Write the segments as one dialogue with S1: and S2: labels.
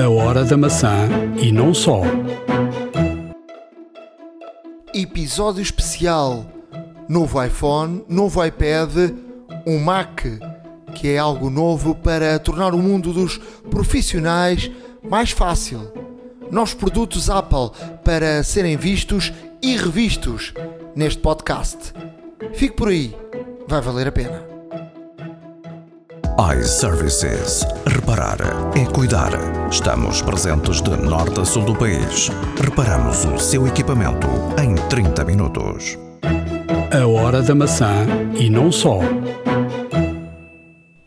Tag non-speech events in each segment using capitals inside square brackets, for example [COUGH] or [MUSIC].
S1: A hora da maçã e não só.
S2: Episódio especial. Novo iPhone, novo iPad, um Mac, que é algo novo para tornar o mundo dos profissionais mais fácil. Novos produtos Apple para serem vistos e revistos neste podcast. Fique por aí, vai valer a pena.
S3: iServices. Reparar é cuidar. Estamos presentes de norte a sul do país. Reparamos o seu equipamento em 30 minutos.
S1: A hora da maçã e não só.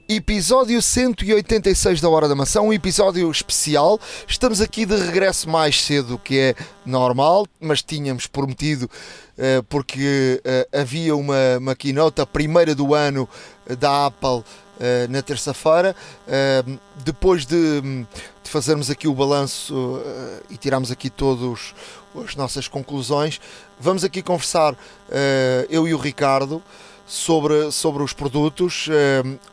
S2: Episódio 186 da Hora da Maçã, um episódio especial. Estamos aqui de regresso mais cedo do que é normal, mas tínhamos prometido eh, porque eh, havia uma, uma keynote, a primeira do ano eh, da Apple eh, na terça-feira. Eh, depois de, de fazermos aqui o balanço eh, e tirarmos aqui todas as nossas conclusões, vamos aqui conversar eu e o Ricardo sobre, sobre os produtos.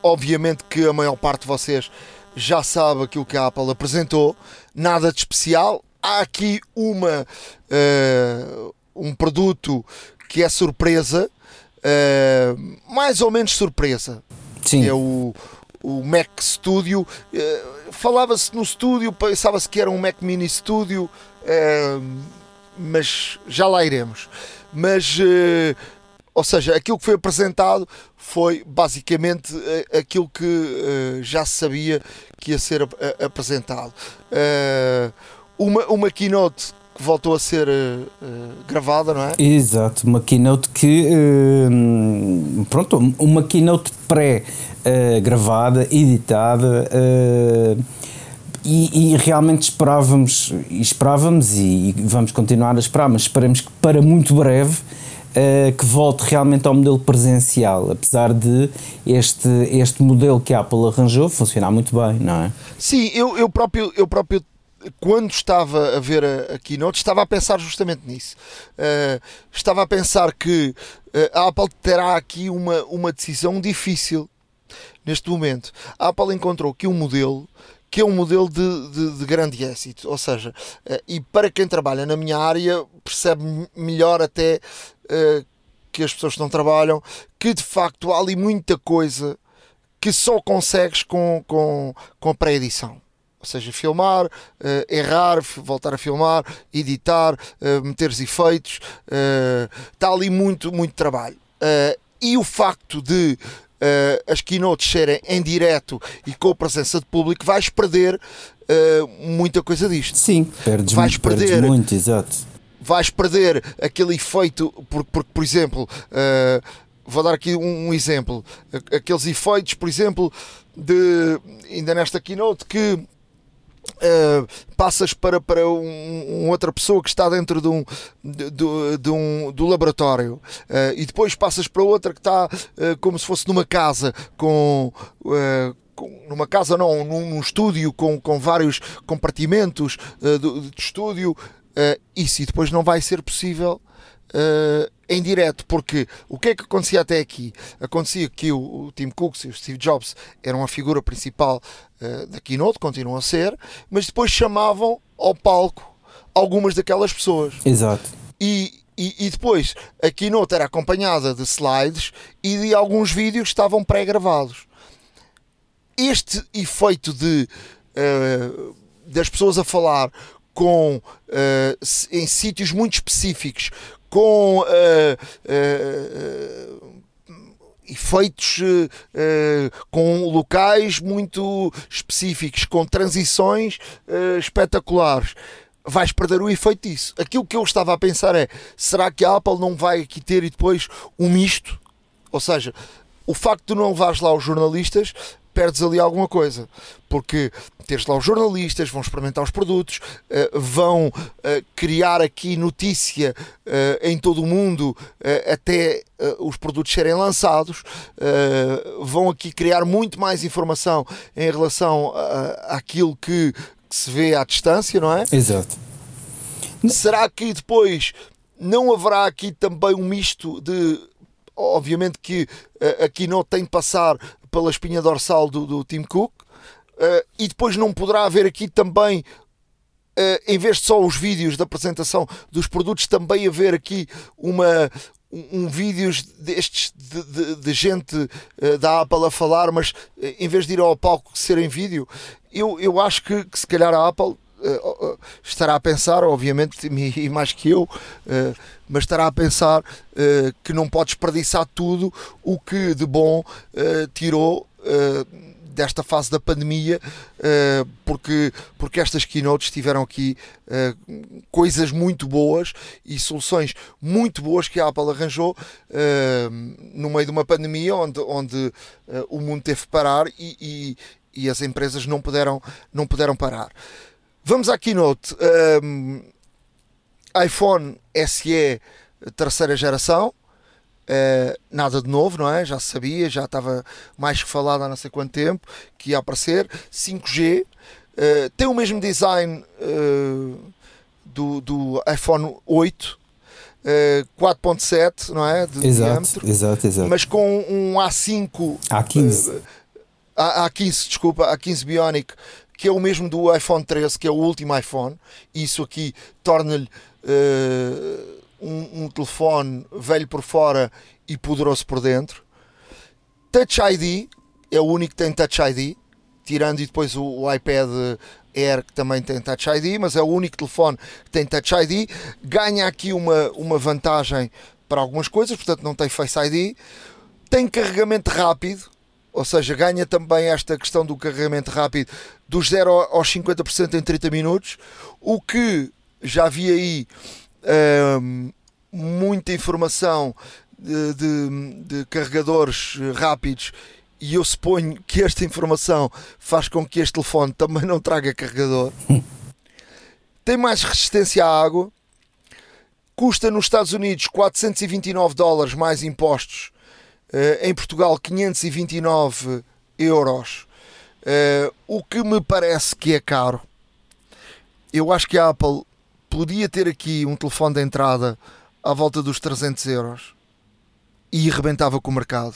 S2: Obviamente que a maior parte de vocês já sabe aquilo que a Apple apresentou, nada de especial. Há aqui uma, um produto que é surpresa, mais ou menos surpresa.
S4: Sim.
S2: É o, o Mac Studio. Eh, Falava-se no Studio, pensava-se que era um Mac Mini Studio, eh, mas já lá iremos. Mas, eh, ou seja, aquilo que foi apresentado foi basicamente eh, aquilo que já se sabia que ia ser apresentado. Uma, uma keynote que voltou a ser eh, gravada, não é?
S4: Exato, uma keynote que. hum, pronto, uma keynote pré-gravada, editada. e, e realmente esperávamos, e esperávamos e, e vamos continuar a esperar, mas esperamos que para muito breve uh, que volte realmente ao modelo presencial, apesar de este, este modelo que a Apple arranjou funcionar muito bem, não é?
S2: Sim, eu, eu próprio, eu próprio quando estava a ver a, a keynote, estava a pensar justamente nisso. Uh, estava a pensar que uh, a Apple terá aqui uma, uma decisão difícil neste momento. A Apple encontrou aqui um modelo que é um modelo de, de, de grande êxito, ou seja, uh, e para quem trabalha na minha área percebe melhor até uh, que as pessoas que não trabalham que de facto há ali muita coisa que só consegues com, com, com a pré-edição. Ou seja, filmar, uh, errar, voltar a filmar, editar, uh, meter os efeitos, está ali muito, muito trabalho. Uh, e o facto de uh, as keynotes serem em direto e com a presença de público, vais perder uh, muita coisa disto
S4: Sim, perdes,
S2: Vais
S4: perdes
S2: perder.
S4: muito, exato.
S2: vais perder aquele efeito, porque, porque por exemplo, uh, vou dar aqui um, um exemplo, aqueles efeitos, por exemplo, de ainda nesta keynote que uh, passas para, para um, um outra pessoa que está dentro de um, de, de- um do laboratório uh, e depois passas para outra que está uh, como se fosse numa casa com numa casa não, num, num estúdio com, com vários compartimentos uh, de estúdio uh, isso e depois não vai ser possível uh, em direto, porque o que é que acontecia até aqui? Acontecia que o, o Tim Cook e o Steve Jobs eram a figura principal uh, da keynote, continuam a ser, mas depois chamavam ao palco algumas daquelas pessoas
S4: Exato.
S2: e, e, e depois a keynote era acompanhada de slides e de alguns vídeos que estavam pré-gravados. Este efeito de eh, das pessoas a falar com s- em sítios muito específicos, com eh, eh, efeitos eh, com locais muito específicos, com transições espetaculares. Vais perder o efeito disso. Aquilo que eu estava a pensar é: será que a Apple não vai aqui ter e depois um misto? Ou seja, o facto de não levares lá os jornalistas, perdes ali alguma coisa. Porque tens lá os jornalistas, vão experimentar os produtos, eh, vão eh, criar aqui notícia eh, em todo o mundo até os produtos serem lançados, vão aqui criar muito mais informação em relação a- àquilo que, que se vê à distância, não é?
S4: Exato.
S2: Será que depois não haverá aqui também um misto de. Obviamente que eh, aqui não tem de passar pela espinha dorsal do, do Tim Cook, Uh, e depois não poderá haver aqui também Uh, em vez de só os vídeos da apresentação dos produtos, também haver aqui uma, um, um vídeos destes de, de, de gente uh, da Apple a falar, mas uh, em vez de ir ao palco ser em vídeo, eu, eu acho que, que se calhar a Apple uh, estará a pensar, obviamente, [LAUGHS] e mais que eu, mas estará a pensar que não pode desperdiçar tudo o que de bom tirou desta fase da pandemia, uh, porque, porque estas keynotes tiveram aqui uh, coisas muito boas e soluções muito boas que a Apple arranjou uh, no meio de uma pandemia onde, onde o mundo teve que parar e, e, e, as empresas não puderam, não puderam parar. Vamos à keynote. iPhone SE terceira geração. Uh, nada de novo, não é? Já se sabia, já estava mais que falado há não sei quanto tempo que ia aparecer. 5G uh, eh, tem o mesmo design uh, do, do iPhone 8. 4.7, não é?
S4: De exato, diâmetro, exato, exato.
S2: Mas com um A5
S4: A15
S2: A15, desculpa, A15 Bionic que é o mesmo do iPhone 13, que é o último iPhone. Isso aqui torna-lhe um, um telefone velho por fora e poderoso por dentro. Touch ID é o único que tem Touch ID, tirando e depois o, o, iPad Air que também tem Touch ID, mas é o único telefone que tem Touch ID. Ganha aqui uma, uma vantagem para algumas coisas, portanto não tem Face ID. Tem carregamento rápido, ou seja, ganha também esta questão do carregamento rápido dos 0 aos 50% em 30 minutos, o que já vi aí muita informação de, de, de, carregadores rápidos e eu suponho que esta informação faz com que este telefone também não traga carregador. [LAUGHS] Tem mais resistência à água. Custa nos Estados Unidos 429 dólares mais impostos. Uh, em Portugal 529 euros. Uh, o que me parece que é caro. Eu acho que a Apple podia ter aqui um telefone de entrada à volta dos 300 euros e rebentava com o mercado.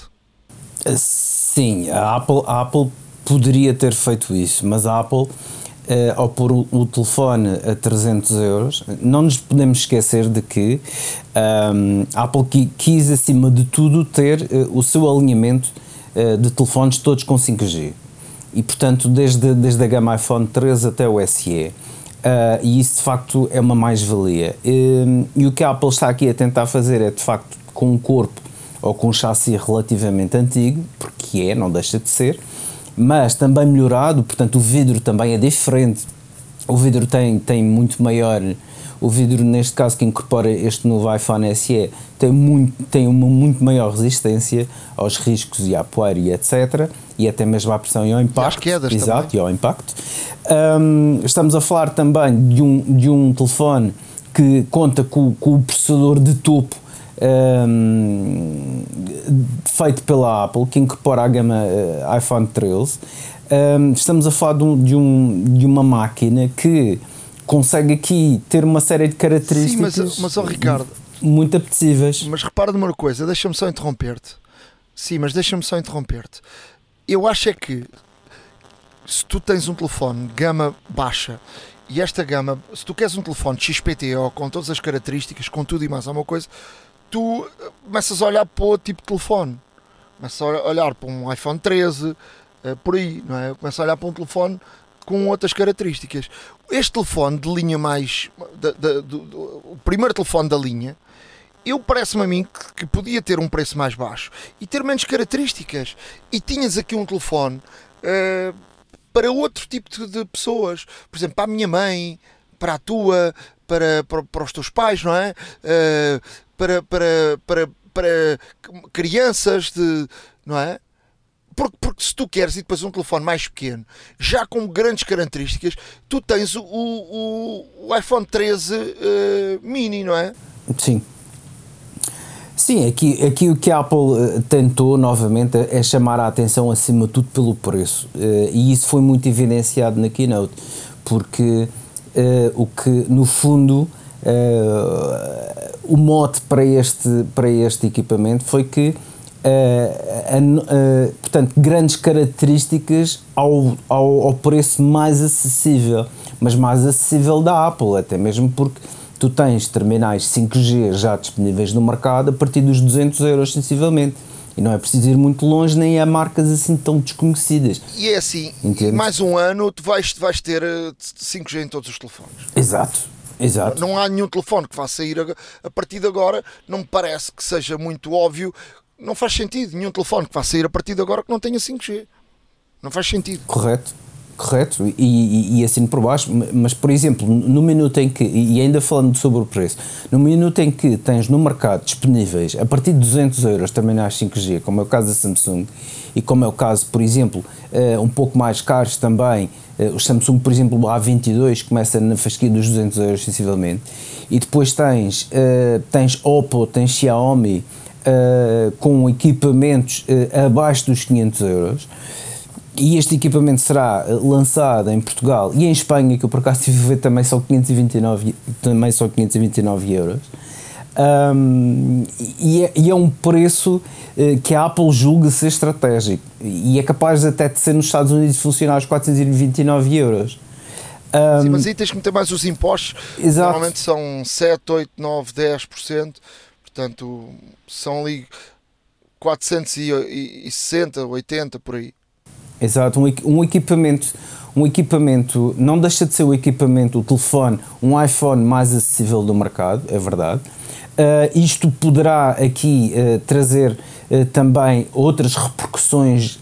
S4: Sim, a Apple, a Apple poderia ter feito isso, mas a Apple, eh, ao pôr o, telefone a 300 euros, não nos podemos esquecer de que um, ehm, a Apple quis, acima de tudo, ter uh, o seu alinhamento uh, de telefones todos com 5G. E, portanto, desde, desde a gama iPhone 13 até o SE. Uh, e isso de facto é uma mais-valia. Uh, e o que a Apple está aqui a tentar fazer é de facto com um corpo ou com um chassi relativamente antigo, porque é, não deixa de ser, mas também melhorado, portanto o vidro também é diferente. O vidro tem, tem muito maior o vidro, neste caso, que incorpora este novo iPhone SE, tem, muito, tem uma muito maior resistência aos riscos e à poeira e etc. E até mesmo à pressão e ao impacto. E
S2: quedas
S4: Exato,
S2: também.
S4: e ao impacto. Um, estamos a falar também de um, de um telefone que conta com, com o processador de topo um, feito pela Apple, que incorpora a gama uh, iPhone 13. Um, estamos a falar de, um, de, um, de uma máquina que consegue aqui ter uma série de características.
S2: Sim, mas, mas oh, Ricardo,
S4: muito apetecíveis.
S2: Mas repara numa coisa, deixa-me só interromper-te. Sim, mas deixa-me só interromper-te. Eu acho é que se tu tens um telefone gama baixa e esta gama, se tu queres um telefone XPTO com todas as características, com tudo e mais alguma coisa, tu eh, começas a olhar para outro tipo de telefone. Começas a olhar para um iPhone 13, eh, por aí, não é? Começas a olhar para um telefone com outras características. Este telefone de linha mais. Da, da, do, do, o primeiro telefone da linha, eu parece-me a mim que, que, podia ter um preço mais baixo e ter menos características. E tinhas aqui um telefone uh, para outro tipo de, de, pessoas. Por exemplo, para a minha mãe, para a tua, para, para, para os teus pais, não é? Uh, para, para, para, para crianças de. Não é? Porque, porque, se tu queres e depois um telefone mais pequeno, já com grandes características, tu tens o, o, o iPhone 13 uh, eh, mini, não é?
S4: Sim. Sim, aqui, aqui o que a Apple uh, tentou novamente é chamar a atenção acima de tudo pelo preço. Uh, e isso foi muito evidenciado na keynote, porque o que no fundo o mote para este, para este equipamento foi que uh, portanto, grandes características ao, ao, ao, preço mais acessível, mas mais acessível da Apple, até mesmo porque tu tens terminais 5G já disponíveis no mercado a partir dos 200 euros sensivelmente. E não é preciso ir muito longe, nem há marcas assim tão desconhecidas.
S2: E é assim, mais um ano tu vais, vais ter 5G em todos os telefones.
S4: Exato. Exato.
S2: Não há nenhum telefone que vá sair a, a partir de agora, não me parece que seja muito óbvio não faz sentido nenhum telefone que vá sair a partir de agora que não tenha 5G. Não faz sentido.
S4: Correto. Correto, e, e, e assim por baixo, mas por exemplo, no minuto em que, e ainda falando sobre o preço, no minuto em que tens no mercado disponíveis a partir de 200 euros terminais 5G, como é o caso da Samsung, e como é o caso, por exemplo, uh, um pouco mais caros também, uh, o Samsung, por exemplo, o A22 começa na fasquia dos 200 euros sensivelmente, e depois tens, uh, tens Oppo, tens Xiaomi, uh, com equipamentos uh, abaixo dos 500 euros. E este equipamento será lançado em Portugal e em Espanha, que eu por acaso tive a ver também só 529, também só 529 euros. Um, e, é, e, é, um preço uh, que a Apple julga ser estratégico e é capaz até de ser nos Estados Unidos funcionar aos 429 euros.
S2: Um, Sim, mas aí tens que meter mais os impostos, exato. normalmente são 7, 8, 9, 10%. Portanto, são ali 460, 80 por aí.
S4: Exato, um, um equipamento, um equipamento, não deixa de ser o equipamento, o telefone, um iPhone mais acessível do mercado, é verdade. Uh, isto poderá aqui uh, trazer uh, também outras repercussões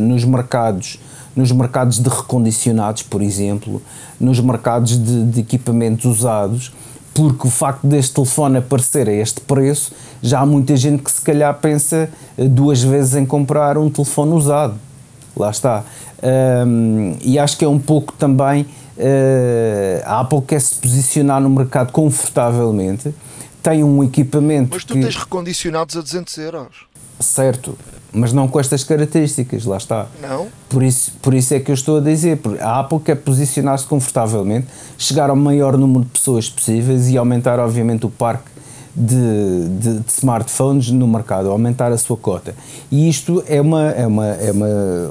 S4: nos mercados, nos mercados de recondicionados, por exemplo, nos mercados de, de equipamentos usados porque o facto deste telefone aparecer a este preço, já há muita gente que se calhar pensa eh, duas vezes em comprar um telefone usado. Lá está. Um, e acho que é um pouco também uh, a Apple quer se posicionar no mercado confortavelmente, tem um equipamento.
S2: Mas tu
S4: que...
S2: tens recondicionados a 200 euros.
S4: Certo, mas não com estas características, lá está.
S2: Não.
S4: Por isso, por isso é que eu estou a dizer, a Apple quer posicionar-se confortavelmente, chegar ao maior número de pessoas possíveis e aumentar, obviamente, o parque de, de, de, smartphones no mercado, aumentar a sua cota. E isto é uma, é uma, é uma,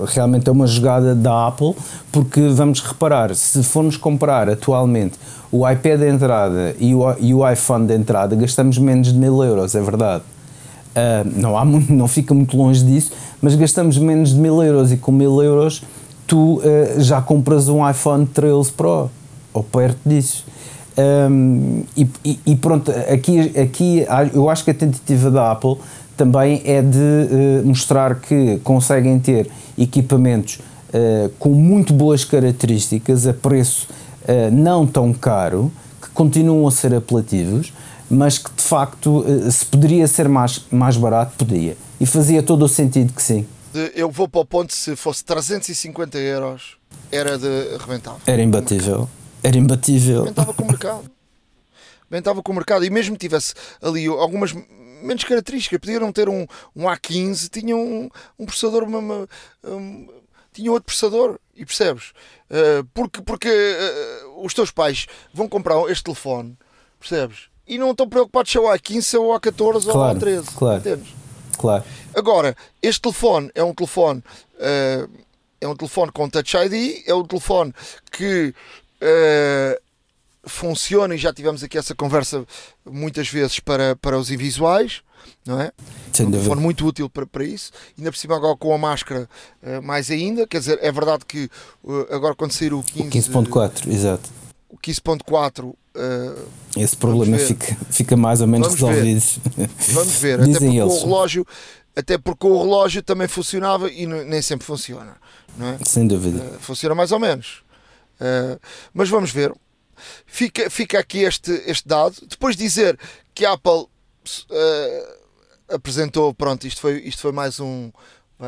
S4: realmente é uma jogada da Apple, porque vamos reparar, se formos comprar atualmente o iPad de entrada e o, e o iPhone de entrada, gastamos menos de mil euros, é verdade. Uh, não, há não fica muito longe disso, mas gastamos menos de mil euros e com mil euros tu uh, já compras um iPhone 13 Pro ou perto disso. Um, e, e, pronto, aqui, aqui eu acho que a tentativa da Apple também é de uh, mostrar que conseguem ter equipamentos com muito boas características a preço não tão caro, que continuam a ser apelativos mas que de facto eh, se poderia ser mais, mais barato, podia. E fazia todo o sentido que sim.
S2: Eu vou para o ponto se fosse 350 euros, era de arrebentar.
S4: Era imbatível. Era imbatível.
S2: Arrebentava com o mercado. Arrebentava com o mercado. E mesmo tivesse ali algumas menos características, podiam ter um, um A15, tinham um, um processador, uma, um, tinha outro processador, e percebes? Uh, porque porque uh, os teus pais vão comprar este telefone, percebes? E não estão preocupados se é o A15 ou o A14
S4: claro,
S2: ou o A13.
S4: Claro. Claro.
S2: Agora, este telefone é um telefone. Uh, é um telefone com Touch ID, é um telefone que uh, funciona e já tivemos aqui essa conversa muitas vezes para, para os invisuais, não é?
S4: Sem
S2: é um telefone muito útil para, para isso, ainda por cima agora com a máscara uh, mais ainda, quer dizer, é verdade que agora quando sair o 15.4,
S4: 15 exato.
S2: O 15.4 Uh,
S4: Esse problema fica, fica mais ou menos
S2: vamos
S4: resolvido.
S2: Ver. Vamos ver, [LAUGHS] até porque eles. o relógio até porque o relógio também funcionava e nem sempre funciona, não é?
S4: Sem dúvida.
S2: Uh, funciona mais ou menos. Uh, mas vamos ver. Fica, fica aqui este, este dado. Depois dizer que a Apple apresentou, pronto, isto foi, isto foi mais um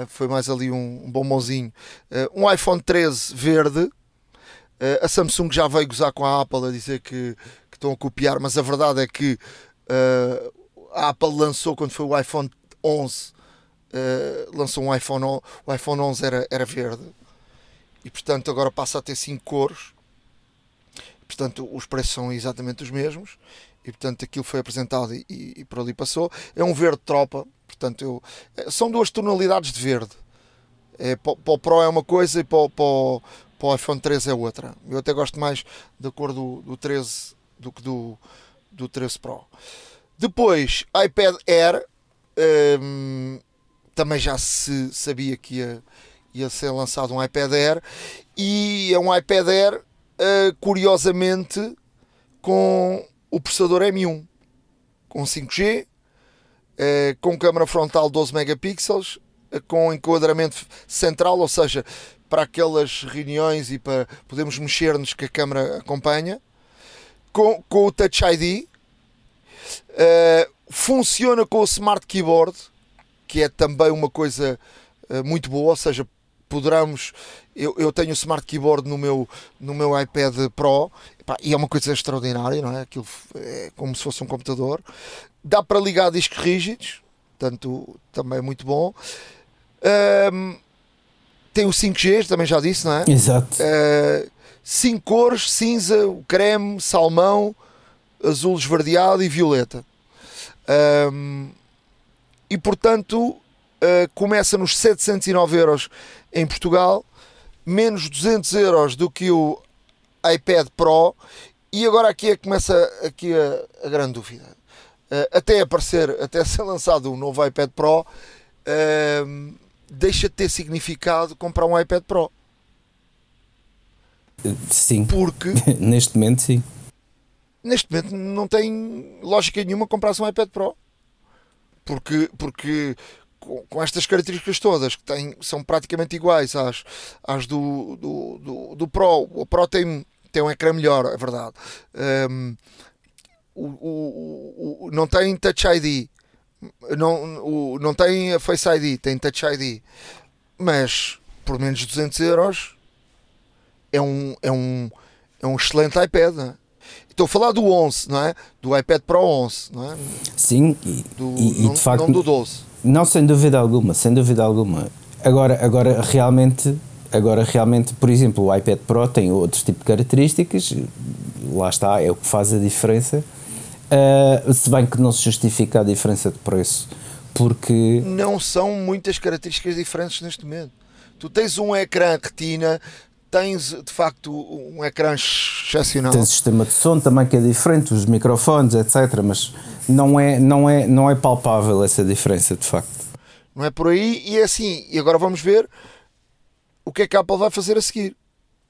S2: foi mais ali um, um bombonzinho, um iPhone 13 verde a Samsung já veio gozar com a Apple a dizer que, que estão a copiar, mas a verdade é que uh, a Apple lançou quando foi o iPhone 11, uh, eh, lançou um iPhone, o iPhone 11 era, era verde e portanto agora passa a ter 5 cores. Portanto, os preços são exatamente os mesmos e portanto aquilo foi apresentado e, e, e por ali passou. É um verde tropa, portanto eu, são duas tonalidades de verde. É, para, para o Pro é uma coisa e para, para, para o iPhone 13 é outra. Eu até gosto mais da cor do, do 13 do que do, do 13 Pro. Depois, iPad Air. Hum, também já se sabia que ia, ia ser lançado um iPad Air e é um iPad Air uh, curiosamente com o processador M1 com 5G uh, eh, com câmera frontal 12 megapixels uh, com enquadramento central, ou seja, para aquelas reuniões e para podermos mexer-nos que a câmera acompanha com, com o Touch ID funciona com o Smart Keyboard que é também uma coisa uh, muito boa, ou seja, poderamos. Eu, eu tenho o Smart Keyboard no meu, no meu iPad Pro e é uma coisa extraordinária, não é? Aquilo é como se fosse um computador. Dá para ligar discos rígidos, portanto, também é muito bom. Um, tem o 5G, também já disse, não é?
S4: Exato.
S2: Uh, cinco cores: cinza, creme, salmão, azul esverdeado e violeta. Um, e portanto uh, começa nos 709 euros em Portugal, menos 200 euros do que o iPad Pro. E agora aqui é que começa aqui a, a grande dúvida. Uh, até aparecer, [LAUGHS] até ser lançado um novo iPad Pro, uh, deixa de ter significado comprar um iPad Pro.
S4: Sim.
S2: Porque [LAUGHS]
S4: neste momento sim.
S2: Neste momento não tem lógica nenhuma comprar um iPad Pro porque, porque com, com, estas características todas que têm, são praticamente iguais às, às do, do, do, do Pro. O Pro tem, tem um ecrã melhor, é verdade. Um, o, o, o, não tem Touch ID, não, o, não tem a Face ID, tem Touch ID, mas por menos de 200 euros é um, é um, é um excelente iPad. Não é? Estou a falar do 11, não é? Do iPad Pro 11, não é?
S4: Sim, e,
S2: do,
S4: e,
S2: não,
S4: de facto.
S2: Não do 12.
S4: Não, sem dúvida alguma, sem dúvida alguma. Agora, agora realmente. Agora, realmente, por exemplo, o iPad Pro tem outros tipos de características, lá está, é o que faz a diferença, uh, se bem que não se justifica a diferença de preço, porque...
S2: Não são muitas características diferentes neste momento. Tu tens um ecrã retina tens de facto um ecrã excepcional.
S4: Tens sistema de som também que é diferente, os microfones, etc. Mas não é, não é, não é palpável essa diferença de facto.
S2: Não é por aí e é assim. E agora vamos ver o que é que a Apple vai fazer a seguir.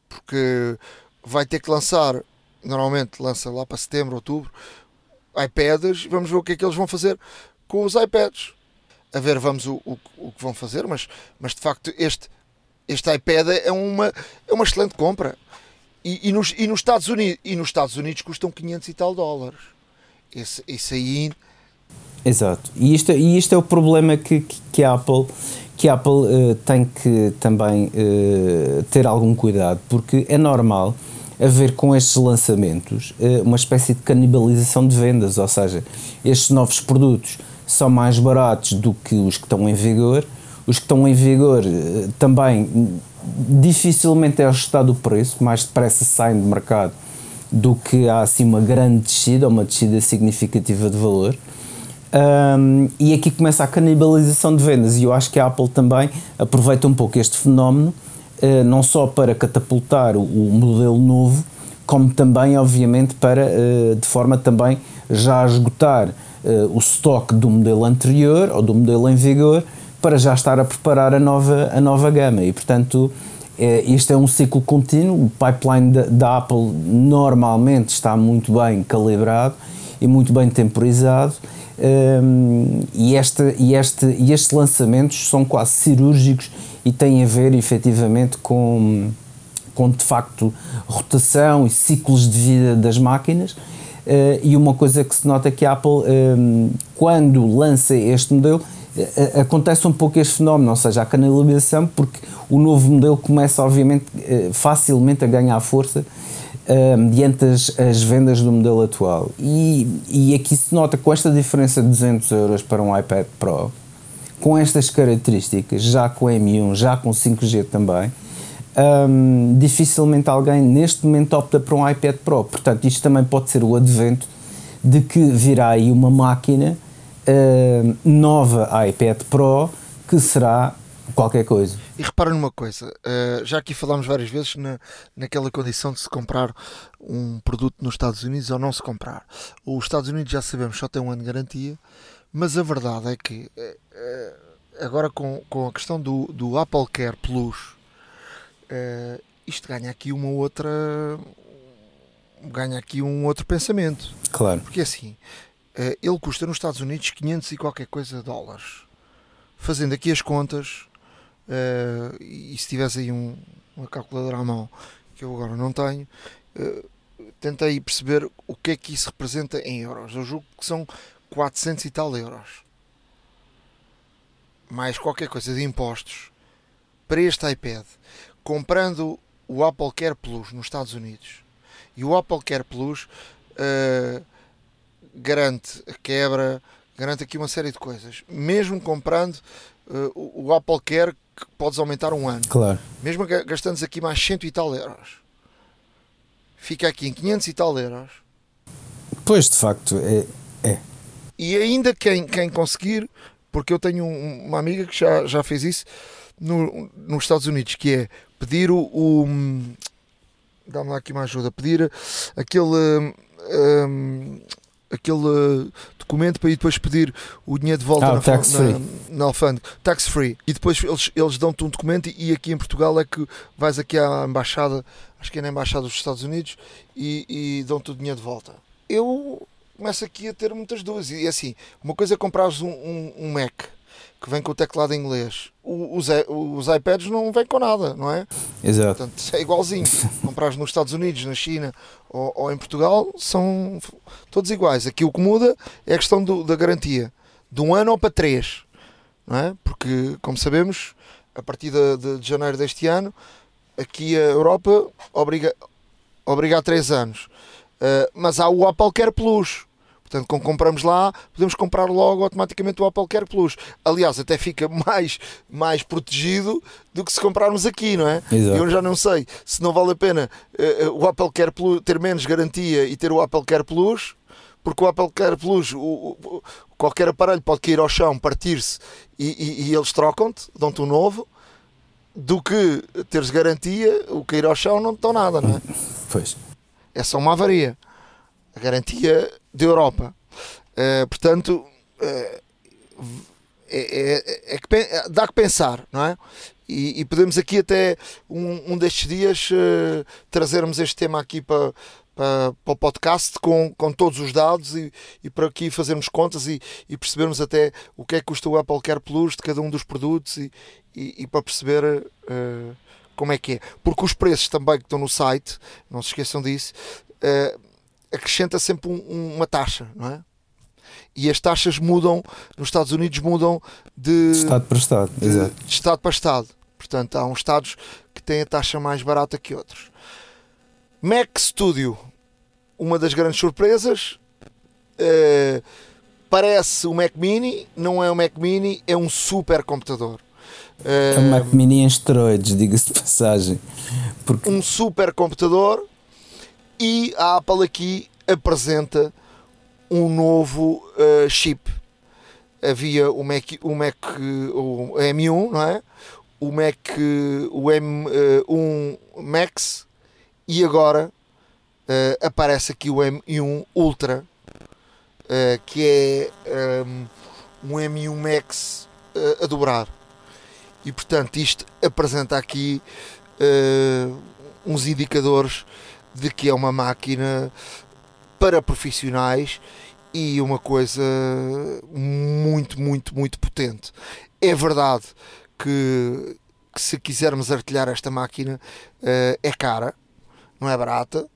S2: Porque vai ter que lançar, normalmente lança lá para setembro, outubro, iPads. Vamos ver o que é que eles vão fazer com os iPads. A ver, vamos o, o, o que vão fazer, mas, mas de facto este este iPad é uma, é uma excelente compra. E, e, nos, e, nos Estados Unidos, e nos Estados Unidos custam 500 e tal dólares. Esse, esse aí.
S4: Exato. E isto, e isto é o problema que, que, que a Apple, que a Apple uh, tem que também uh, ter algum cuidado, porque é normal haver com estes lançamentos uh, uma espécie de canibalização de vendas, ou seja, estes novos produtos são mais baratos do que os que estão em vigor. Os que estão em vigor eh, também dificilmente é ajustado o preço, mais depressa saem do mercado do que há assim uma grande descida, uma descida significativa de valor. Um, e aqui começa a canibalização de vendas, e eu acho que a Apple também aproveita um pouco este fenómeno, uh, não só para catapultar o, modelo novo, como também, obviamente, para uh, de forma também já a esgotar uh, o estoque do modelo anterior ou do modelo em vigor para já estar a preparar a nova, a nova gama. E portanto este é um ciclo contínuo, o pipeline da, da, Apple normalmente está muito bem calibrado e muito bem temporizado. Um, e, este, e, este, e estes lançamentos são quase cirúrgicos e têm a ver efetivamente com, com de facto rotação e ciclos de vida das máquinas uh, e uma coisa que se nota é que a Apple um, quando lança este modelo acontece um pouco este fenómeno, ou seja, a canalização, porque o novo modelo começa, obviamente, eh, facilmente a ganhar força uh, mediante as, as, vendas do modelo atual. E, e aqui se nota com esta diferença de 200 euros para um iPad Pro, com estas características, já com M1, já com 5G também, um, dificilmente alguém neste momento opta para um iPad Pro. Portanto, isto também pode ser o advento de que virá aí uma máquina uh, nova iPad Pro que será qualquer coisa.
S2: E repara numa coisa, uh, já aqui falámos várias vezes na, naquela condição de se comprar um produto nos Estados Unidos ou não se comprar. Os Estados Unidos já sabemos só tem um ano de garantia, mas a verdade é que uh, agora com, com a questão do, do Apple Care Plus, uh, isto ganha aqui uma outra ganha aqui um outro pensamento.
S4: Claro.
S2: Porque assim, ele custa nos Estados Unidos 500 e qualquer coisa dólares. Fazendo aqui as contas, e se tivesse aí um, uma calculadora à mão, que eu agora não tenho, tentei perceber o que é que isso representa em euros. Eu julgo que são 400 e tal euros. Mais qualquer coisa de impostos para este iPad. Comprando o Apple Care Plus nos Estados Unidos. E o Apple Care Plus uh, garante a quebra, garante aqui uma série de coisas. Mesmo comprando uh, o, Apple Care que podes aumentar um ano.
S4: Claro.
S2: Mesmo gastando aqui mais cento e tal euros. Fica aqui em 500 e tal euros.
S4: Pois, de facto, é. é.
S2: E ainda quem, quem conseguir, porque eu tenho uma amiga que já, já fez isso no, nos Estados Unidos, que é pedir o. o Dá-me lá aqui uma ajuda. Pedir aquele. Um, aquele documento para ir depois pedir o dinheiro de volta
S4: ah,
S2: na,
S4: tax
S2: na,
S4: free.
S2: na alfândega, tax free. E depois eles, eles dão-te um documento e aqui em Portugal é que vais aqui à embaixada, acho que é na embaixada dos Estados Unidos, e, e dão-te o dinheiro de volta. Eu começo aqui a ter muitas dúvidas. E assim, uma coisa é comprares um, um, um Mac que vem com o teclado em inglês. Os, os iPads não vêm com nada, não é?
S4: Exato.
S2: Portanto, é igualzinho. [LAUGHS] Comprares nos Estados Unidos, na China ou, ou, em Portugal, são todos iguais. Aqui o que muda é a questão do, da garantia. De um ano ou para três. Não é? Porque, como sabemos, a partir de, de, de janeiro deste ano, aqui a Europa obriga, obriga a três anos. Uh, mas há o Apple Care Plus Portanto, quando compramos lá, podemos comprar logo automaticamente o Apple Care Plus. Aliás, até fica [LAUGHS] mais, mais protegido do que se comprarmos aqui, não é?
S4: Exato.
S2: Eu já não sei se não vale a pena uh, o Apple Care Plus ter menos garantia e ter o Apple Care Plus, porque o Apple Care Plus, o, o, qualquer aparelho pode cair ao chão, partir-se e, e, e eles trocam-te, dão-te um novo do que teres garantia, o cair ao chão não te dão nada, não é?
S4: Pois.
S2: É só uma avaria. A garantia da Europa. Uh, portanto, uh, é, é, é, que, dá que pensar, não é? E, e podemos aqui até um, um destes dias uh, trazermos este tema aqui para, para, para, o podcast com, com todos os dados e, e para aqui fazermos contas e, e, percebermos até o que é que custa o Apple Care Plus de cada um dos produtos e, e, e para perceber como é que é. Porque os preços também que estão no site, não se esqueçam disso, uh, acrescenta sempre um, uma taxa, não é? E as taxas mudam, nos Estados Unidos mudam de,
S4: Estado para Estado,
S2: de,
S4: exato.
S2: de Estado para Estado. Portanto, há uns Estados que têm a taxa mais barata que outros. Mac Studio, uma das grandes surpresas. Uh, parece o Mac Mini, não é um Mac Mini, é um super computador.
S4: Uh, é um Mac Mini em esteroides, diga-se de passagem.
S2: Porque... Um super computador e a Apple aqui apresenta um novo uh, chip. Havia o Mac, o Mac o M1, não é? O Mac o M1 Max e agora uh, aparece aqui o M1 Ultra, uh, que é um, um M1 Max a dobrar. E portanto isto apresenta aqui uns indicadores de que é uma máquina para profissionais e uma coisa muito, muito, muito potente. É verdade que, que se quisermos artilhar esta máquina uh, é cara, não é barata,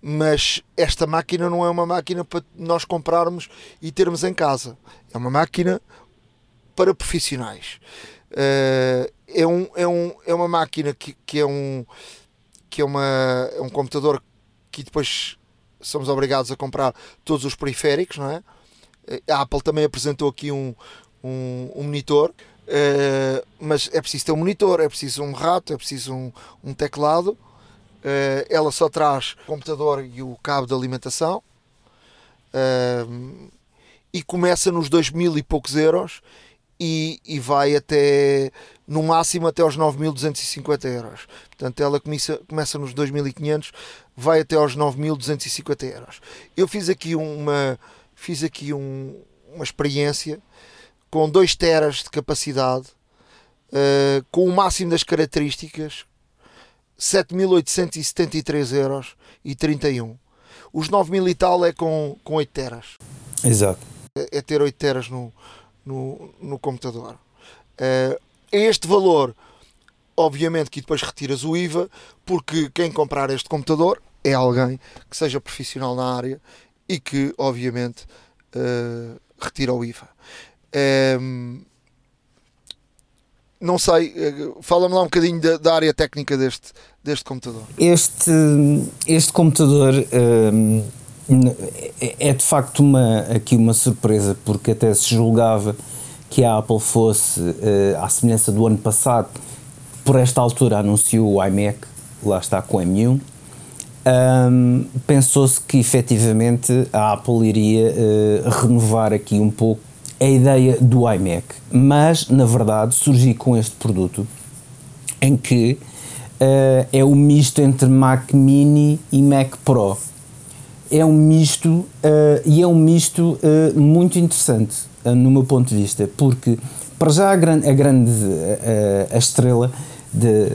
S2: mas esta máquina não é uma máquina para nós comprarmos e termos em casa. É uma máquina para profissionais. Uh, é, um, é, um, é uma máquina que, que é um que é, uma, é um computador que depois somos obrigados a comprar todos os periféricos, não é? A Apple também apresentou aqui um, um, um monitor, uh, mas é preciso ter um monitor, é preciso um rato, é preciso um, um teclado. Uh, ela só traz o computador e o cabo de alimentação. Uh, e começa nos 2 mil e poucos euros e, e vai até, no máximo, até aos 9.250 euros. Portanto, ela começa, começa nos 2.500, vai até aos 9.250 euros. Eu fiz aqui uma, fiz aqui um, uma experiência com 2 teras de capacidade, uh, com o máximo das características, 7.873 euros e 31. Os 9.000 e tal é com, com 8 teras.
S4: Exato.
S2: É, é ter 8 teras no, no, no computador. Uh, este valor, obviamente que depois retiras o IVA, porque quem comprar este computador é alguém que seja profissional na área e que, obviamente, uh, retira o IVA. Um, ehm, não sei, eh, fala-me lá um bocadinho da, da, área técnica deste, deste computador.
S4: Este, este computador um, ehm, é, é de facto uma, aqui uma surpresa, porque até se julgava que a Apple fosse, uh, à semelhança do ano passado, por esta altura anunciou o iMac, lá está com o M1, um, pensou-se que efetivamente a Apple iria uh, renovar aqui um pouco a ideia do iMac, mas na verdade surgi com este produto em que uh, é o misto entre Mac Mini e Mac Pro. É um misto uh, e é um misto muito interessante no meu ponto de vista, porque para já a grande, a, grande, a, a estrela de,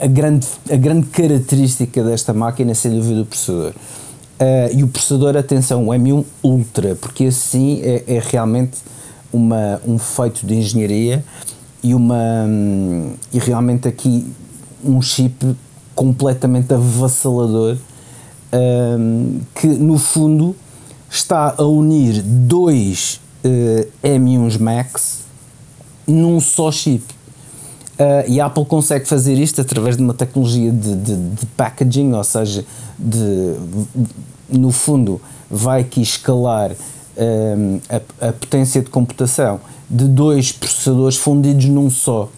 S4: a, grande, a grande característica desta máquina é sem dúvida o processador. Uh, e o processador, atenção, o M1 Ultra, porque assim é, é realmente uma, um feito de engenharia e, uma, um, e realmente aqui um chip completamente avassalador um, que no fundo está a unir dois uh, M1s Max num só chip. Uh, e a Apple consegue fazer isto através de uma tecnologia de, de, de packaging, ou seja, de, no fundo, vai aqui escalar um, a, a, potência de computação de dois processadores fundidos num só,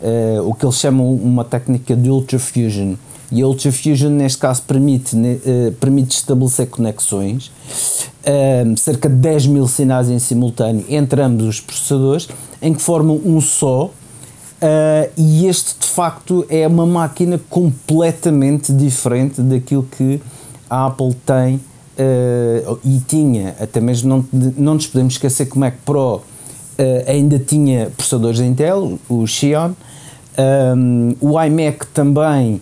S4: uh, o que eles chamam uma técnica de Ultra Fusion. E a Ultra Fusion, neste caso, permite, uh, permite estabelecer conexões, uh, cerca de 10 mil sinais em simultâneo entre ambos os processadores, em que formam um só, Uh, e este de facto é uma máquina completamente diferente daquilo que a Apple tem uh, e tinha, até mesmo não, não nos podemos esquecer que o Mac Pro uh, ainda tinha processadores da Intel, o Xeon, um, o iMac também,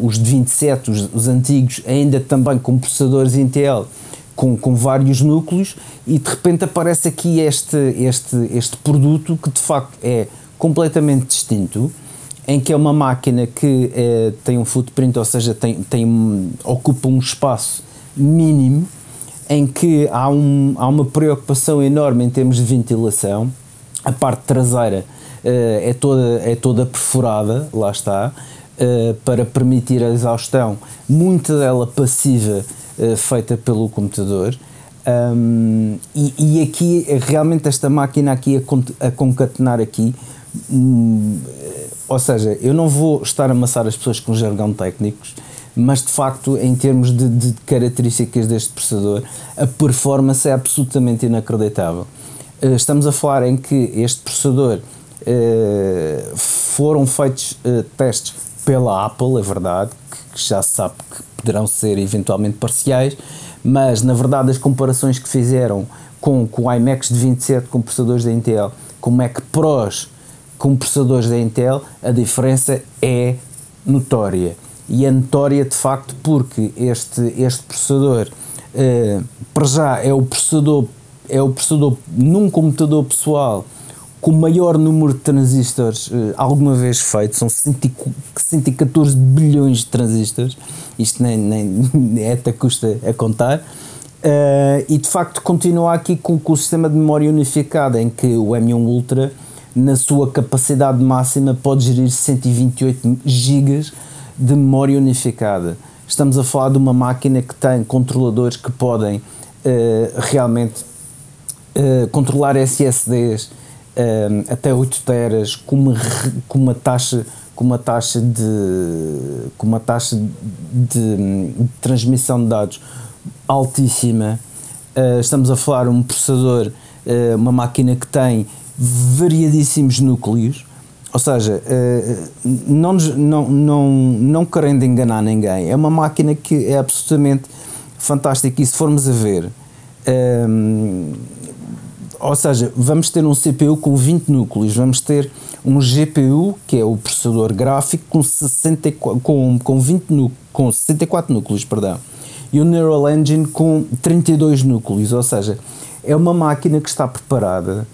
S4: os de 27, os, os, antigos, ainda também com processadores Intel com, com vários núcleos e de repente aparece aqui este, este, este produto que de facto é completamente distinto, em que é uma máquina que é, tem um footprint, ou seja, tem, tem, ocupa um espaço mínimo, em que há, um, há uma preocupação enorme em termos de ventilação. A parte traseira uh, é, toda, é toda perforada, lá está, uh, para permitir a exaustão, muita dela passiva, uh, feita pelo computador. Um, e, e, aqui, realmente, esta máquina aqui a, concatenar aqui Hum, ou seja, eu não vou estar a amassar as pessoas com jargão técnicos, mas de facto, em termos de, de características deste processador, a performance é absolutamente inacreditável. Eh, estamos a falar em que este processador eh, foram feitos eh, testes pela Apple, é verdade, que já se sabe que poderão ser eventualmente parciais, mas na verdade as comparações que fizeram com, com iMacs de 27 com processadores da Intel, com Mac Pros com processadores da Intel, a diferença é notória. E é notória de facto porque este, este processador, uh, para já, é o processador, é o processador num computador pessoal com o maior número de transistores uh, alguma vez feito, são 114 bilhões de transistores, isto nem, nem é até custa a contar. Uh, e de facto continua aqui com, com o sistema de memória unificada em que o M1 Ultra na sua capacidade máxima pode gerir 128 GB de memória unificada. Estamos a falar de uma máquina que tem controladores que podem uh, realmente controlar SSDs uh, eh, até 8 teras com uma, com uma taxa com uma taxa de com uma taxa de, de transmissão de dados altíssima. Uh, estamos a falar um processador, uh, uma máquina que tem variadíssimos núcleos, ou seja, uh, não, não, não, não querendo enganar ninguém, é uma máquina que é absolutamente fantástica. E se formos a ver, ou seja, vamos ter um CPU com 20 núcleos, vamos ter um GPU, que é o processador gráfico, com, 64, com, com, 20 com 64 núcleos, perdão, e o Neural Engine com 32 núcleos, ou seja, é uma máquina que está preparada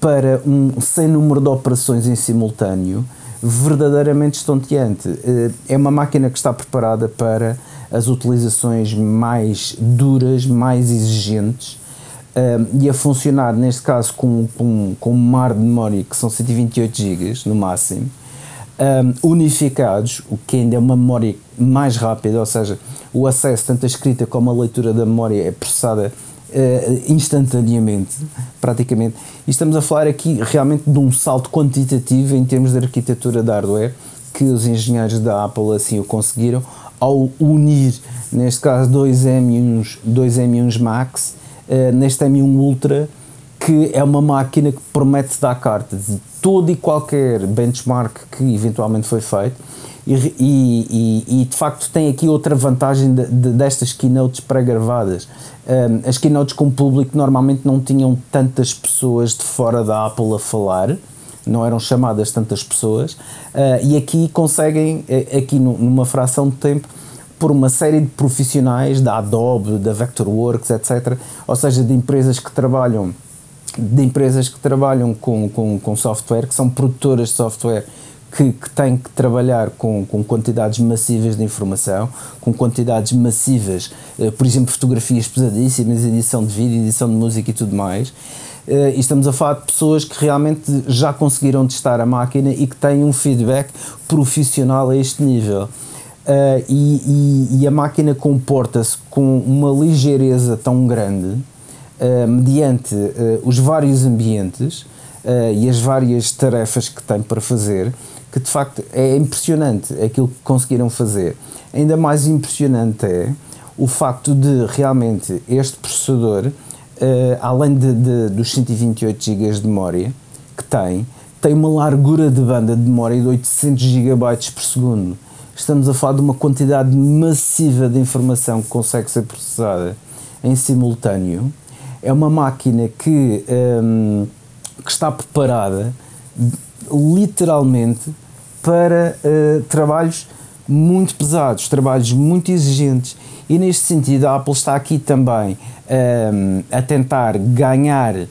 S4: para um sem número de operações em simultâneo verdadeiramente estonteante. Eh, é uma máquina que está preparada para as utilizações mais duras, mais exigentes e a funcionar, neste caso, com, com, com um mar de memória que são 128 GB no máximo, um, unificados, o que ainda é uma memória mais rápida, ou seja, o acesso, tanto a escrita como a leitura da memória, é processada uh, instantaneamente, praticamente. E estamos a falar aqui realmente de um salto quantitativo em termos de arquitetura de hardware, que os engenheiros da Apple assim o conseguiram, ao unir, neste caso, dois M1s, dois M1s Max neste M1 Ultra, que é uma máquina que promete dar carta de todo e qualquer benchmark que eventualmente foi feito. E, e, e, de facto tem aqui outra vantagem de, de, destas keynotes pré-gravadas. Um, as keynotes com público normalmente não tinham tantas pessoas de fora da Apple a falar, não eram chamadas tantas pessoas, uh, e aqui conseguem, eh, aqui numa fração de tempo, por uma série de profissionais da Adobe, da Vectorworks, etc. Ou seja, de empresas que trabalham de empresas que trabalham com, com, com software, que são produtoras de software que, que têm que trabalhar com, com quantidades massivas de informação, com quantidades massivas, eh, por exemplo, fotografias pesadíssimas, edição de vídeo, edição de música e tudo mais. Eh, e estamos a falar de pessoas que realmente já conseguiram testar a máquina e que têm um feedback profissional a este nível. Uh, e, e, e, a máquina comporta-se com uma ligeireza tão grande, uh, mediante uh, os vários ambientes e as várias tarefas que tem para fazer, que de facto é impressionante aquilo que conseguiram fazer. Ainda mais impressionante é o facto de realmente este processador, além de, de, dos 128 GB de memória que tem, tem uma largura de banda de memória de 800 GB por segundo estamos a falar de uma quantidade massiva de informação que consegue ser processada em simultâneo. É uma máquina que, um, que está preparada literalmente para uh, trabalhos muito pesados, trabalhos muito exigentes. E neste sentido, a Apple está aqui também um, a tentar ganhar uh,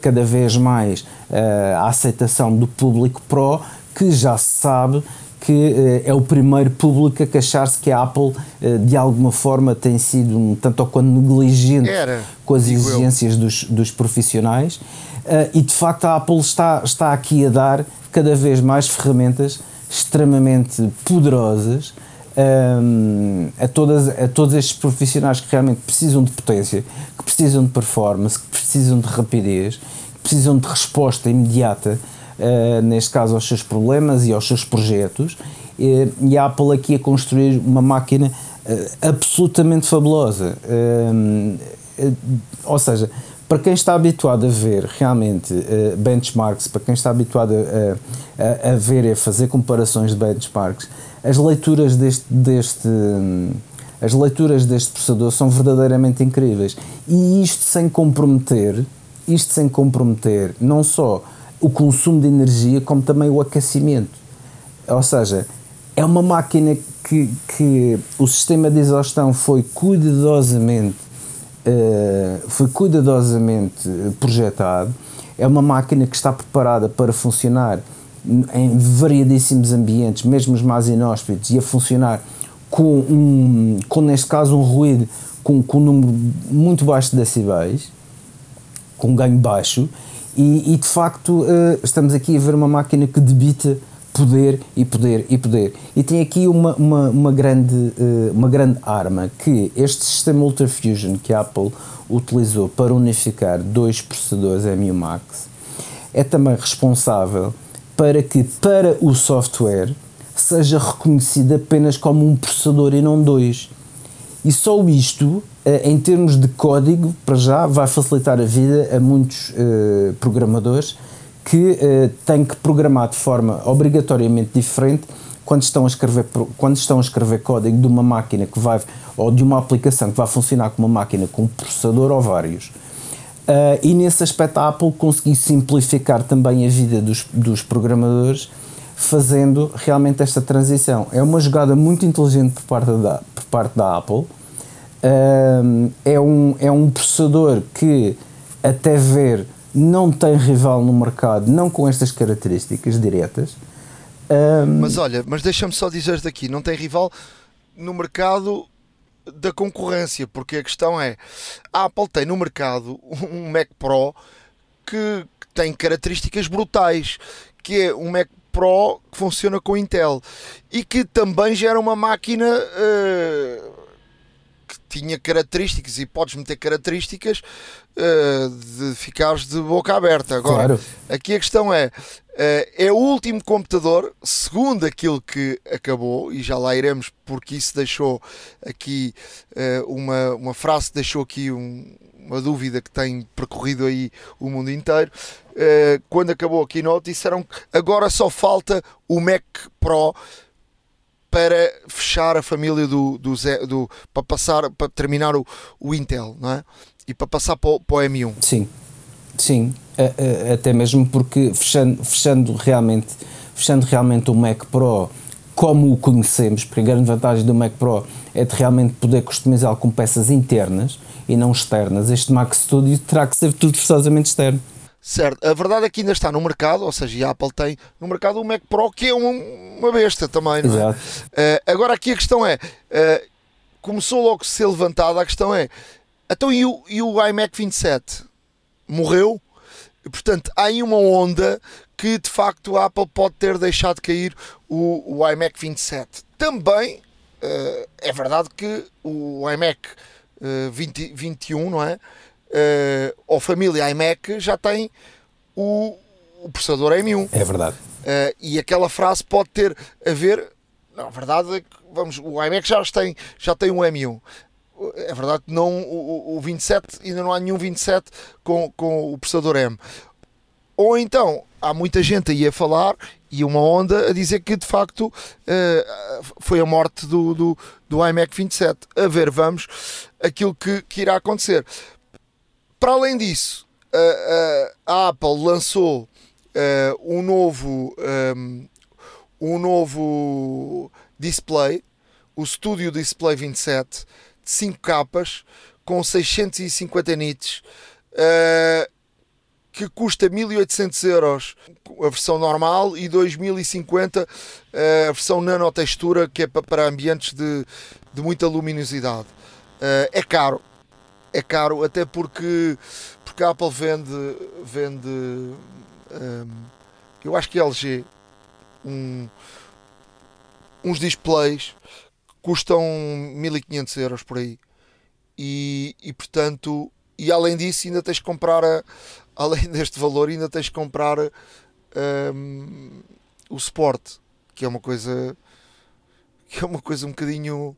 S4: cada vez mais uh, a aceitação do público Pro, que já se sabe que uh, é o primeiro público a queixar-se que a Apple, uh, de alguma forma, tem sido um tanto ou quanto negligente Era, com as exigências dos, dos, profissionais. Uh, e de facto, a Apple está, está aqui a dar cada vez mais ferramentas extremamente poderosas um, a, todas, a todos estes profissionais que realmente precisam de potência, que precisam de performance, que precisam de rapidez, que precisam de resposta imediata uh, neste caso aos seus problemas e aos seus projetos, e, e a Apple aqui a construir uma máquina uh, absolutamente fabulosa. Uh, ou seja, para quem está habituado a ver realmente benchmarks, para quem está habituado a, a, a, ver e a fazer comparações de benchmarks, as leituras deste, deste as leituras deste processador são verdadeiramente incríveis e isto sem comprometer isto sem comprometer não só o consumo de energia como também o aquecimento. Ou seja, é uma máquina que, que o sistema de exaustão foi cuidadosamente, uh, foi cuidadosamente projetado. É uma máquina que está preparada para funcionar em variadíssimos ambientes, mesmo os mais inóspitos, e a funcionar com, um, com neste caso, um ruído com, com um número muito baixo de decibéis, com um ganho baixo, e, e de facto uh, estamos aqui a ver uma máquina que debita poder e poder e poder. E tem aqui uma, uma, uma, grande, uh, uma grande arma que este sistema Ultra Fusion que a Apple utilizou para unificar dois processadores M1 Max é também responsável para que para o software seja reconhecido apenas como um processador e não dois. E só isto, em termos de código, para já, vai facilitar a vida a muitos programadores que têm que programar de forma obrigatoriamente diferente quando estão a escrever quando estão a escrever código de uma máquina que vai ou de uma aplicação que vai funcionar com uma máquina com um processador ou vários. Uh, e nesse aspecto a Apple conseguiu simplificar também a vida dos, dos programadores fazendo realmente esta transição. É uma jogada muito inteligente por parte da, por parte da Apple uh, é, um, é um processador que até ver não tem rival no mercado não com estas características diretas.
S2: Um... Mas olha, mas deixa-me só dizer daqui, não tem rival no mercado da concorrência, porque a questão é, a Apple tem no mercado um Mac Pro que tem características brutais, que é um Mac Pro que funciona com Intel e que também gera uma máquina uh, tinha características e podes meter características uh, de ficares de boca aberta. Agora, claro. aqui a questão é Uh, é o último computador, segundo aquilo que acabou, e já lá iremos, porque isso deixou aqui uh, uma, uma frase, deixou aqui um, uma dúvida que tem percorrido aí o mundo inteiro. Quando acabou a keynote, disseram que agora só falta o Mac Pro para fechar a família do, do, do para passar, para terminar o, o Intel, não é? E para passar para o, para o M1.
S4: Sim. Sim, até mesmo porque fechando, fechando, realmente, fechando realmente o Mac Pro como o conhecemos, porque a grande vantagem do Mac Pro é de realmente poder customizá-lo com peças internas e não externas. Este Mac Studio terá que ser tudo forçosamente externo.
S2: Certo, a verdade é que ainda está no mercado, ou seja, a Apple tem no mercado o Mac Pro que é uma, uma besta também, não é? Exato. Uh, agora aqui a questão é, uh, começou logo a ser levantada, a questão é, então e o, e o iMac 27? morreu. Portanto, há aí uma onda que de facto a Apple pode ter deixado cair o, o iMac 27. Também uh, é verdade que o iMac uh, 20, 21, não é? Uh, ou família iMac já tem o, o processador M1.
S4: É verdade.
S2: Uh, e aquela frase pode ter a ver. Não, a verdade é que vamos, o iMac já tem, já tem um M1 é verdade que não, o, o 27, ainda não há nenhum 27 com, com o processador M. Ou então, há muita gente aí a falar e uma onda a dizer que de facto uh, foi a morte do, do, do iMac 27. A ver, vamos, aquilo que, que irá acontecer. Para além disso, uh, uh, a Apple lançou um novo um, um novo display, o Studio Display 27 de 5 capas com 650 nits uh, que custa 1800 euros a versão normal e 2050 uh, a versão nanotextura que é para ambientes de, de muita luminosidade. Uh, é caro, é caro até porque, porque a Apple vende, vende um, eu acho que LG um, uns displays custam 1500 euros por aí. E, e portanto, e além disso, ainda tens que comprar, a, além deste valor, ainda tens que comprar um, o suporte, que é uma coisa que é uma coisa um bocadinho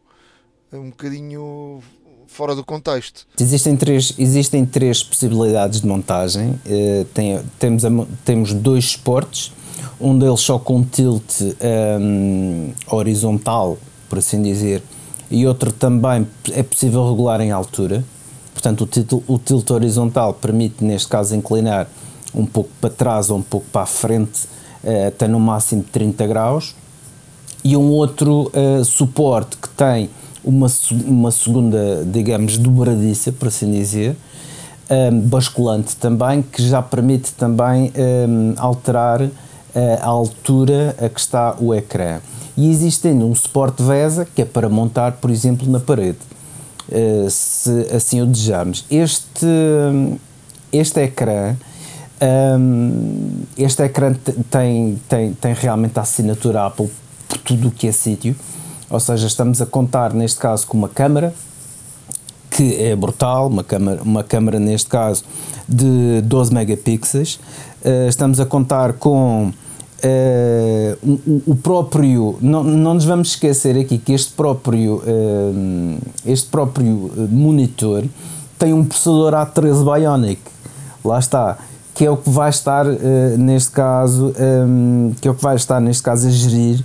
S2: um bocadinho fora do contexto.
S4: Existem três, existem três possibilidades de montagem. Uh, tem, temos, a, temos dois suportes, um deles só com tilt um, horizontal por assim dizer, e outro também é possível regular em altura. Portanto, o, tilt, o tilt horizontal permite, neste caso, inclinar um pouco para trás ou um pouco para a frente, uh, até no máximo de 30 graus. E um outro uh, suporte que tem uma, uma segunda, digamos, dobradiça, por assim dizer, um, eh, basculante também, que já permite também um, alterar uh, a altura a que está o ecrã e existe ainda um suporte VESA que é para montar, por exemplo, na parede, uh, se assim o desejarmos. Este, este ecrã, um, este ecrã tem, tem, tem realmente a assinatura Apple por tudo o que é sítio, ou seja, estamos a contar neste caso com uma câmera que é brutal, uma câmera, uma câmera neste caso de 12 megapixels, uh, estamos a contar com Uh, o, o, próprio não, não nos vamos esquecer aqui que este próprio uh, este próprio monitor tem um processador A13 Bionic. Lá está que é o que vai estar neste caso um, que é o que vai estar neste caso a gerir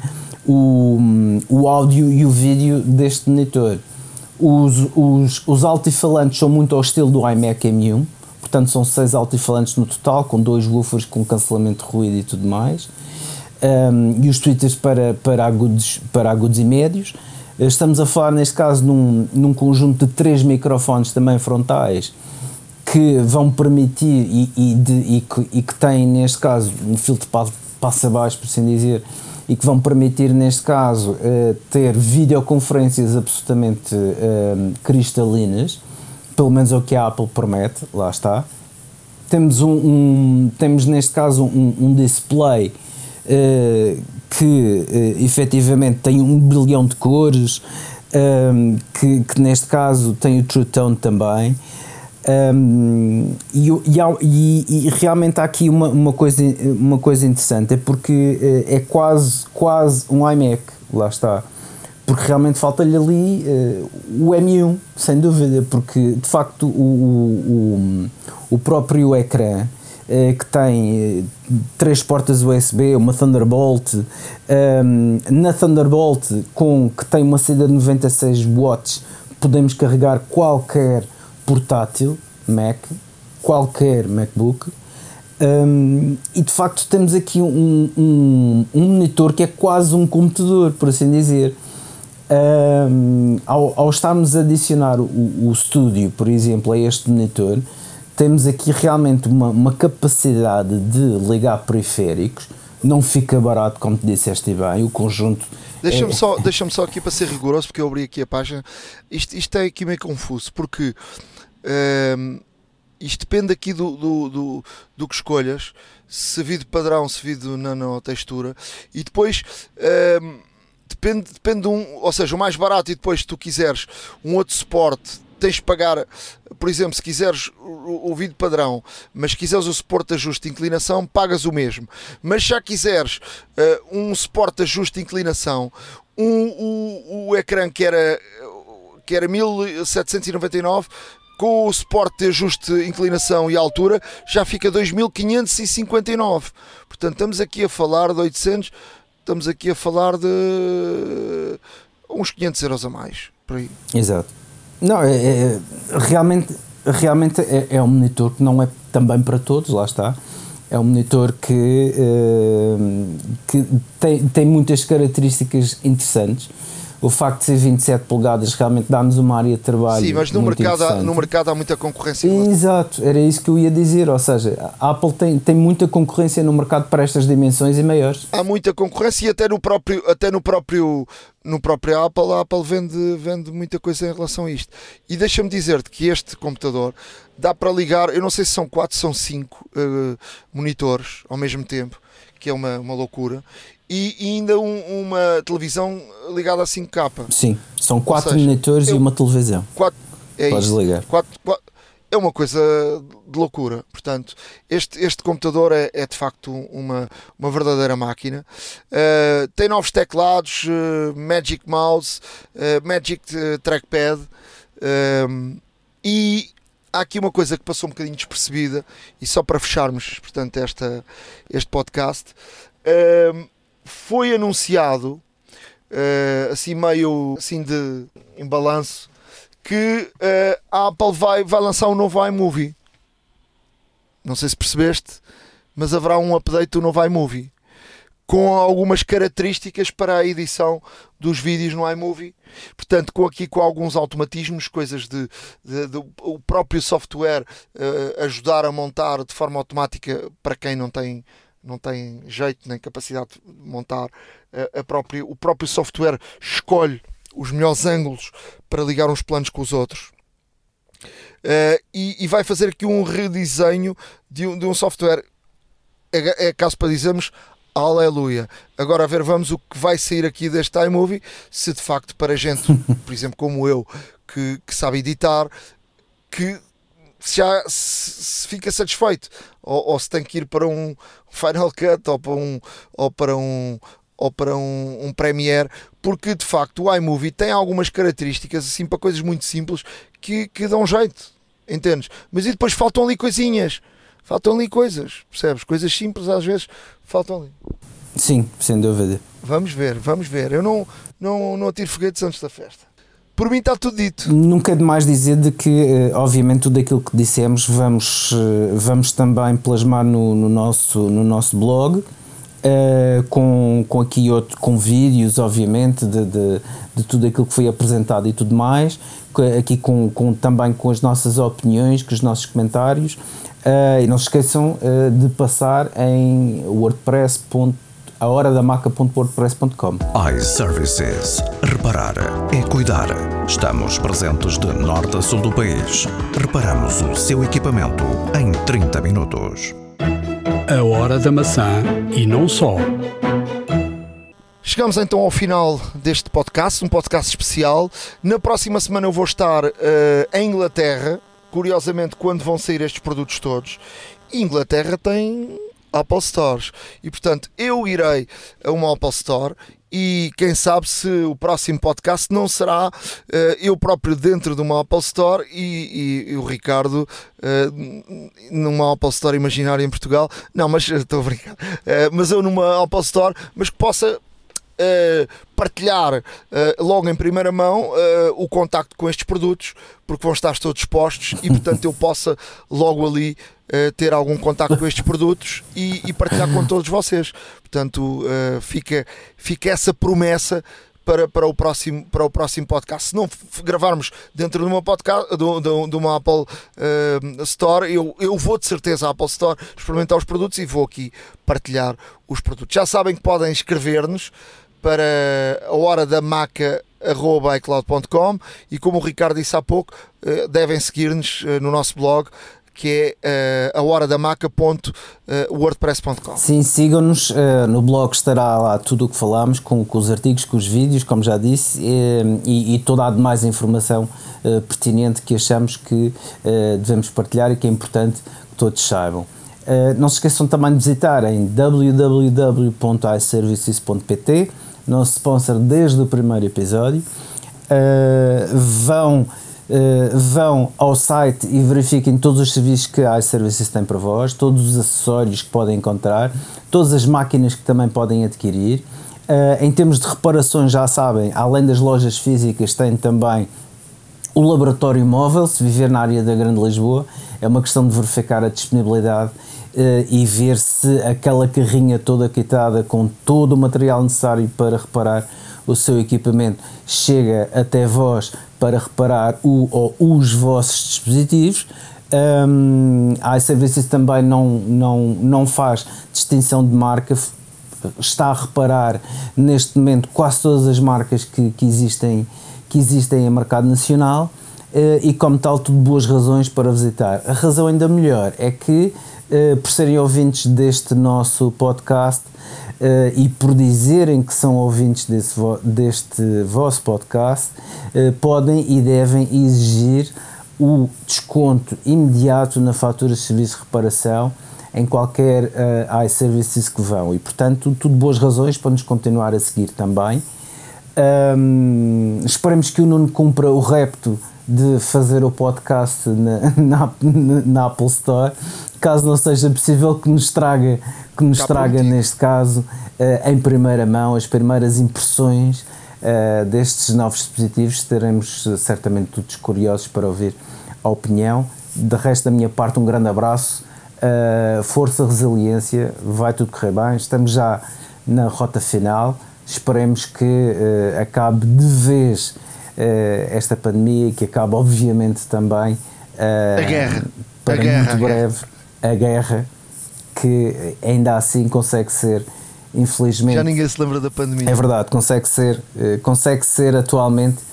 S4: o, o áudio e o vídeo deste monitor os, os, os altifalantes são muito ao estilo do iMac M1 portanto são seis altifalantes no total com dois woofers com cancelamento de ruído e tudo mais um, e os tweeters para, para, agudos, para agudos e médios. Estamos a falar, neste caso, num, num conjunto de três microfones também frontais que vão permitir e, e, de, e, que, e que têm, neste caso, um filtro passa abaixo, por assim dizer, e que vão permitir, neste caso, uh, ter videoconferências absolutamente uh, cristalinas, pelo menos é o que a Apple promete, lá está. Temos, um, um temos neste caso, um, um display uh, que efetivamente tem um bilhão de cores, que, que, neste caso tem o True Tone também. Um, e, e, e, realmente há aqui uma, uma, coisa, uma coisa interessante, é porque uh, é quase, quase um iMac, lá está. Porque realmente falta-lhe ali uh, o M1, sem dúvida, porque de facto o, o, o, o próprio ecrã eh, que tem eh, três portas USB, uma Thunderbolt, um, na Thunderbolt com que tem uma saída de 96 watts, podemos carregar qualquer portátil Mac, qualquer MacBook. Um, e de facto temos aqui um, um, um, monitor que é quase um computador, por assim dizer. Um, ao, ao estarmos a adicionar o, o estúdio, por exemplo, a este monitor, temos aqui realmente uma, uma capacidade de ligar periféricos, não fica barato, como te disseste bem, o conjunto.
S2: Deixa-me é... só, deixa só aqui para ser rigoroso, porque eu abri aqui a página. Isto, isto é aqui meio confuso, porque um, isto depende aqui do, do, do, do, que escolhas, se vídeo padrão, se vídeo nanotextura, e depois. Um, depende, depende de um, ou seja, o mais barato e depois se tu quiseres um outro suporte tens de pagar, por exemplo, se quiseres o, o vídeo padrão, mas se quiseres o suporte de ajuste de inclinação, pagas o mesmo. Mas já quiseres uh, um suporte de ajuste de inclinação, um, o, o ecrã que era, que era 1799, com o suporte de ajuste inclinação e altura, já fica 2559. Portanto, estamos aqui a falar de 800, estamos aqui a falar de uns 500 euros a mais. Por aí.
S4: Exato. Não, é, é, realmente, realmente é, é, um monitor que não é também para todos, lá está. É um monitor que, uh, que tem, tem muitas características interessantes o facto de ser 27 polegadas realmente dá-nos uma área de trabalho.
S2: Sim, mas no mercado, há, no mercado há muita concorrência.
S4: Exato, era isso que eu ia dizer. Ou seja, a Apple tem, tem muita concorrência no mercado para estas dimensões e maiores.
S2: Há muita concorrência e até no próprio, até no próprio, no próprio Apple, a Apple vende, vende muita coisa em relação a isto. E deixa-me dizer-te que este computador dá para ligar, eu não sei se são 4, são 5 uh, monitores ao mesmo tempo, que é uma, uma loucura e, e ainda um, uma televisão ligada a 5K.
S4: Sim, são quatro seja, monitores eu, e uma televisão.
S2: Quatro, é
S4: Podes
S2: isto,
S4: ligar.
S2: Quatro, quatro, é uma coisa de loucura. Portanto, este, este computador é, é de facto uma, uma verdadeira máquina. Uh, tem novos teclados, uh, Magic Mouse, uh, Magic Trackpad. e há aqui uma coisa que passou um bocadinho despercebida, e só para fecharmos portanto, esta, este podcast foi anunciado, uh, assim meio assim de em balanço, que uh, a Apple vai, vai lançar um novo iMovie. Não sei se percebeste, mas haverá um update do novo iMovie com algumas características para a edição dos vídeos no iMovie. Portanto, com aqui com alguns automatismos, coisas de, de, de o próprio software uh, ajudar a montar de forma automática para quem não tem não tem jeito nem capacidade de montar a, a própria, o próprio software escolhe os melhores ângulos para ligar uns planos com os outros. Uh, e, e, vai fazer aqui um redesenho de um, de um software. É, é caso para dizermos aleluia. Agora a ver, vamos o que vai sair aqui deste iMovie. Se de facto para gente, [LAUGHS] por exemplo, como eu, que, que sabe editar, que se já se, se fica satisfeito ou, ou, se tem que ir para um Final Cut ou para um ou para um ou para um, um Premiere, porque de facto o iMovie tem algumas características assim para coisas muito simples que, que dão jeito, entendes? Mas e depois faltam ali coisinhas, faltam ali coisas, percebes? Coisas simples às vezes faltam ali.
S4: Sim, sem dúvida.
S2: Vamos ver, vamos ver. Eu não, não, não atiro foguetes antes da festa. Por mim está tudo dito.
S4: Nunca é demais dizer de que, eh, obviamente, tudo aquilo que dissemos vamos, eh, vamos também plasmar no, no nosso, no nosso blog. Uh, com, com aqui outro, com vídeos, obviamente, de, de, de, tudo aquilo que foi apresentado e tudo mais, aqui com, com, também com as nossas opiniões, com os nossos comentários. Uh, e não se esqueçam uh, de passar em wordpress.com a hora da maca.wordpress.com.
S3: iServices. Reparar é cuidar. Estamos presentes de norte a sul do país. Reparamos o seu equipamento em 30 minutos.
S1: A hora da maçã e não só.
S2: Chegamos então ao final deste podcast, um podcast especial. Na próxima semana eu vou estar uh, em Inglaterra, curiosamente, quando vão sair estes produtos todos. Inglaterra tem Apple Stores. E portanto, eu irei a uma Apple Store e quem sabe se o próximo podcast não será uh, eu próprio dentro de uma Apple Store e, e, e o Ricardo uh, numa Apple Store imaginária em Portugal. Não, mas estou a brincar. Uh, mas eu numa Apple Store, mas que possa partilhar uh, logo em primeira mão uh, o contacto com estes produtos, porque vão estar todos expostos e, portanto, eu possa logo ali ter algum contacto com estes produtos e, e, partilhar com todos vocês. Portanto, fica, fica essa promessa para, para, o próximo, para o próximo podcast. Se não gravarmos dentro de uma, podcast, de, de uma Apple uh, Store, eu, eu vou de certeza à Apple Store experimentar os produtos e vou aqui partilhar os produtos. Já sabem que podem escrever-nos para a hora da maca icloud.com e como o Ricardo disse há pouco, eh, devem seguir-nos eh, no nosso blog que é uh, a hora da maca.wordpress.com.
S4: Sim, sigam-nos. Uh, no blog estará lá tudo o que falámos, com, com, os artigos, com os vídeos, como já disse, e, e toda a demais informação uh, pertinente que achamos que devemos partilhar e que é importante que todos saibam. não se esqueçam também de visitar em www.iservices.pt nosso sponsor desde o primeiro episódio. Uh, vão, uh, vão ao site e verifiquem todos os serviços que a iServices tem para vós, todos os acessórios que podem encontrar, todas as máquinas que também podem adquirir. Uh, em termos de reparações, já sabem, além das lojas físicas, tem também o laboratório móvel. Se viver na área da Grande Lisboa, é uma questão de verificar a disponibilidade e ver se aquela carrinha toda quitada com todo o material necessário para reparar o seu equipamento chega até vós para reparar o ou os vossos dispositivos. Um, a iServices também não, não, não faz distinção de marca, está a reparar neste momento quase todas as marcas que, que existem que existem em mercado nacional uh, e como tal tudo boas razões para visitar. A razão ainda melhor é que uh, por serem ouvintes deste nosso podcast uh, e por dizerem que são ouvintes desse vo deste vosso podcast, uh, podem e devem exigir o desconto imediato na fatura de serviço de reparação em qualquer uh, iServices que vão. E portanto tudo boas razões para nos continuar a seguir também. Um, esperemos que o Nuno cumpra o repto de fazer o podcast na, [LAUGHS] na, na, Apple Store, caso não seja possível que nos traga, que nos traga neste caso, uh, em primeira mão, as primeiras impressões uh, destes novos dispositivos. Estaremos uh, certamente todos curiosos para ouvir a opinião. De resto, da minha parte, um grande abraço, força, resiliência, vai tudo correr bem. Estamos já na rota final. Esperemos que acabe de vez esta pandemia que acaba, obviamente, também
S2: uh, a guerra.
S4: para
S2: a
S4: muito
S2: guerra,
S4: breve a guerra, que ainda assim consegue ser, infelizmente.
S2: Já ninguém se lembra da pandemia.
S4: É verdade, consegue ser, uh, consegue ser atualmente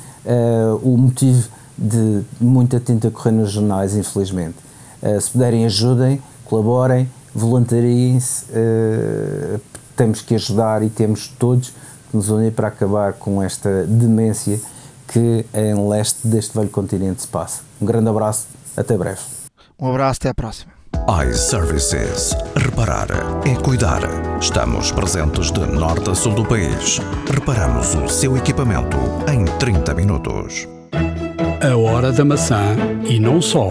S4: o motivo de muita tinta correr nos jornais, infelizmente. se puderem, ajudem, colaborem, voluntariem-se. temos que ajudar e temos todos que nos unir para acabar com esta demência que em leste deste velho continente se passa. Um grande abraço, até breve.
S2: Um abraço, até à próxima.
S3: iServices. Reparar é cuidar. Estamos presentes de norte a sul do país. Reparamos o seu equipamento em 30 minutos.
S1: A hora da maçã e não só.